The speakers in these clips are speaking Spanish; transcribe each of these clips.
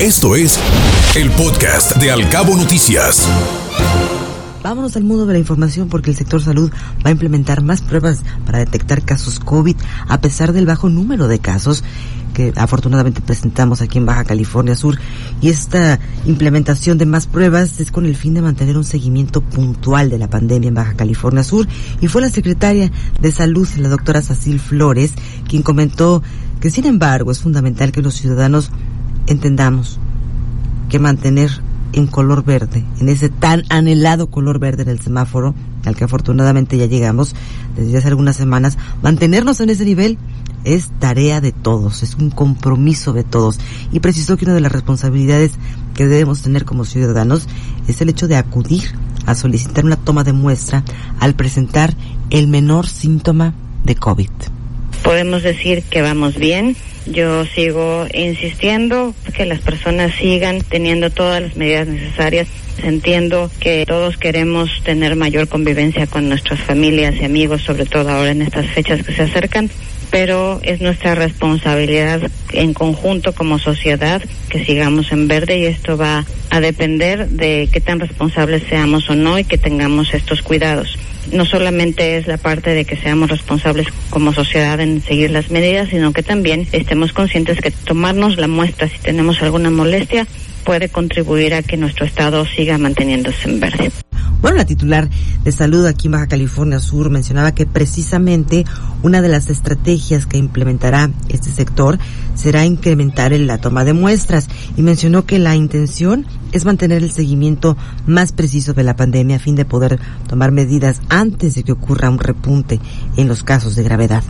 Esto es el podcast de Alcabo Noticias. Vámonos al mundo de la información porque el sector salud va a implementar más pruebas para detectar casos COVID a pesar del bajo número de casos que afortunadamente presentamos aquí en Baja California Sur. Y esta implementación de más pruebas es con el fin de mantener un seguimiento puntual de la pandemia en Baja California Sur. Y fue la secretaria de Salud, la doctora Sacil Flores, quien comentó que sin embargo es fundamental que los ciudadanos entendamos que mantener en color verde, en ese tan anhelado color verde en el semáforo, al que afortunadamente ya llegamos desde hace algunas semanas, mantenernos en ese nivel es tarea de todos, es un compromiso de todos. Y precisó que una de las responsabilidades que debemos tener como ciudadanos es el hecho de acudir a solicitar una toma de muestra al presentar el menor síntoma de COVID. Podemos decir que vamos bien, yo sigo insistiendo que las personas sigan teniendo todas las medidas necesarias. Entiendo que todos queremos tener mayor convivencia con nuestras familias y amigos, sobre todo ahora en estas fechas que se acercan, pero es nuestra responsabilidad en conjunto como sociedad que sigamos en verde y esto va a depender de qué tan responsables seamos o no y que tengamos estos cuidados no solamente es la parte de que seamos responsables como sociedad en seguir las medidas, sino que también estemos conscientes que tomarnos la muestra si tenemos alguna molestia puede contribuir a que nuestro estado siga manteniéndose en verde. Bueno, la titular de salud aquí en Baja California Sur mencionaba que precisamente una de las estrategias que implementará este sector será incrementar la toma de muestras y mencionó que la intención es mantener el seguimiento más preciso de la pandemia a fin de poder tomar medidas antes de que ocurra un repunte en los casos de gravedad.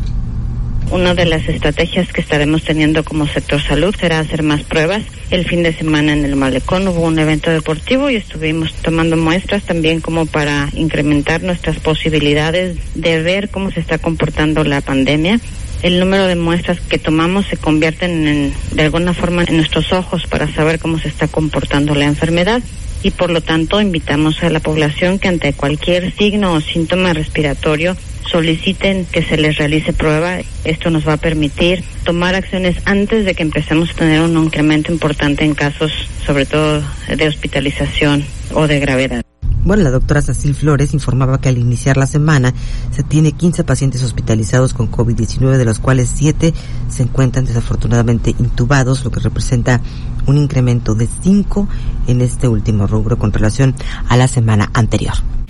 Una de las estrategias que estaremos teniendo como sector salud será hacer más pruebas. El fin de semana en el Malecón hubo un evento deportivo y estuvimos tomando muestras también como para incrementar nuestras posibilidades de ver cómo se está comportando la pandemia. El número de muestras que tomamos se convierten en, de alguna forma en nuestros ojos para saber cómo se está comportando la enfermedad y por lo tanto invitamos a la población que ante cualquier signo o síntoma respiratorio soliciten que se les realice prueba. Esto nos va a permitir tomar acciones antes de que empecemos a tener un incremento importante en casos, sobre todo de hospitalización o de gravedad. Bueno, la doctora Cecil Flores informaba que al iniciar la semana se tiene 15 pacientes hospitalizados con COVID-19, de los cuales 7 se encuentran desafortunadamente intubados, lo que representa un incremento de 5 en este último rubro con relación a la semana anterior.